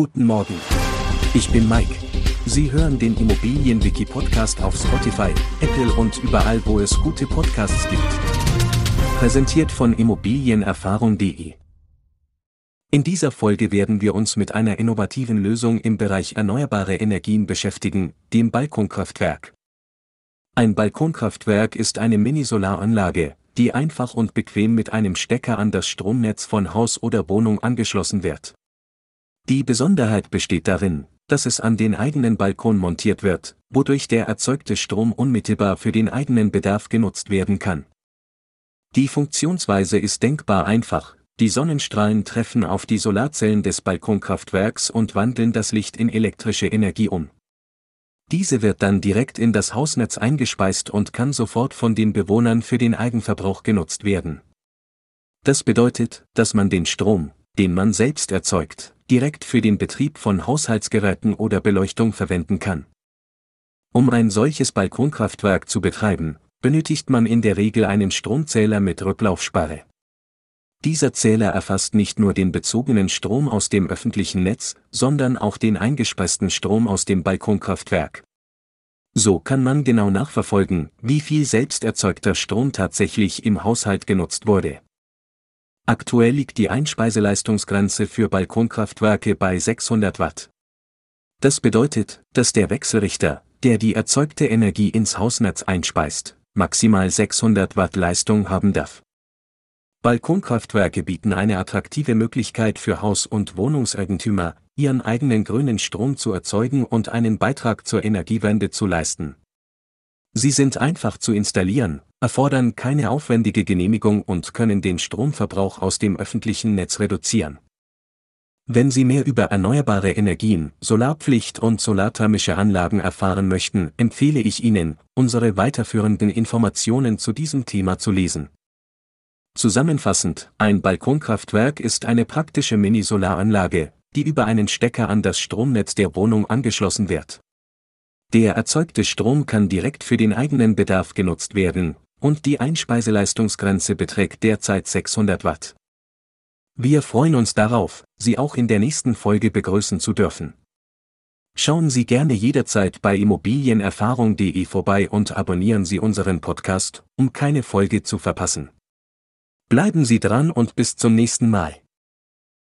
Guten Morgen. Ich bin Mike. Sie hören den Immobilienwiki-Podcast auf Spotify, Apple und überall, wo es gute Podcasts gibt. Präsentiert von Immobilienerfahrung.de. In dieser Folge werden wir uns mit einer innovativen Lösung im Bereich erneuerbare Energien beschäftigen, dem Balkonkraftwerk. Ein Balkonkraftwerk ist eine Mini-Solaranlage, die einfach und bequem mit einem Stecker an das Stromnetz von Haus oder Wohnung angeschlossen wird. Die Besonderheit besteht darin, dass es an den eigenen Balkon montiert wird, wodurch der erzeugte Strom unmittelbar für den eigenen Bedarf genutzt werden kann. Die Funktionsweise ist denkbar einfach, die Sonnenstrahlen treffen auf die Solarzellen des Balkonkraftwerks und wandeln das Licht in elektrische Energie um. Diese wird dann direkt in das Hausnetz eingespeist und kann sofort von den Bewohnern für den Eigenverbrauch genutzt werden. Das bedeutet, dass man den Strom, den man selbst erzeugt, direkt für den Betrieb von Haushaltsgeräten oder Beleuchtung verwenden kann. Um ein solches Balkonkraftwerk zu betreiben, benötigt man in der Regel einen Stromzähler mit Rücklaufsperre. Dieser Zähler erfasst nicht nur den bezogenen Strom aus dem öffentlichen Netz, sondern auch den eingespeisten Strom aus dem Balkonkraftwerk. So kann man genau nachverfolgen, wie viel selbst erzeugter Strom tatsächlich im Haushalt genutzt wurde. Aktuell liegt die Einspeiseleistungsgrenze für Balkonkraftwerke bei 600 Watt. Das bedeutet, dass der Wechselrichter, der die erzeugte Energie ins Hausnetz einspeist, maximal 600 Watt Leistung haben darf. Balkonkraftwerke bieten eine attraktive Möglichkeit für Haus- und Wohnungseigentümer, ihren eigenen grünen Strom zu erzeugen und einen Beitrag zur Energiewende zu leisten. Sie sind einfach zu installieren, erfordern keine aufwendige Genehmigung und können den Stromverbrauch aus dem öffentlichen Netz reduzieren. Wenn Sie mehr über erneuerbare Energien, Solarpflicht und solarthermische Anlagen erfahren möchten, empfehle ich Ihnen, unsere weiterführenden Informationen zu diesem Thema zu lesen. Zusammenfassend, ein Balkonkraftwerk ist eine praktische Mini-Solaranlage, die über einen Stecker an das Stromnetz der Wohnung angeschlossen wird. Der erzeugte Strom kann direkt für den eigenen Bedarf genutzt werden, und die Einspeiseleistungsgrenze beträgt derzeit 600 Watt. Wir freuen uns darauf, Sie auch in der nächsten Folge begrüßen zu dürfen. Schauen Sie gerne jederzeit bei immobilienerfahrung.de vorbei und abonnieren Sie unseren Podcast, um keine Folge zu verpassen. Bleiben Sie dran und bis zum nächsten Mal.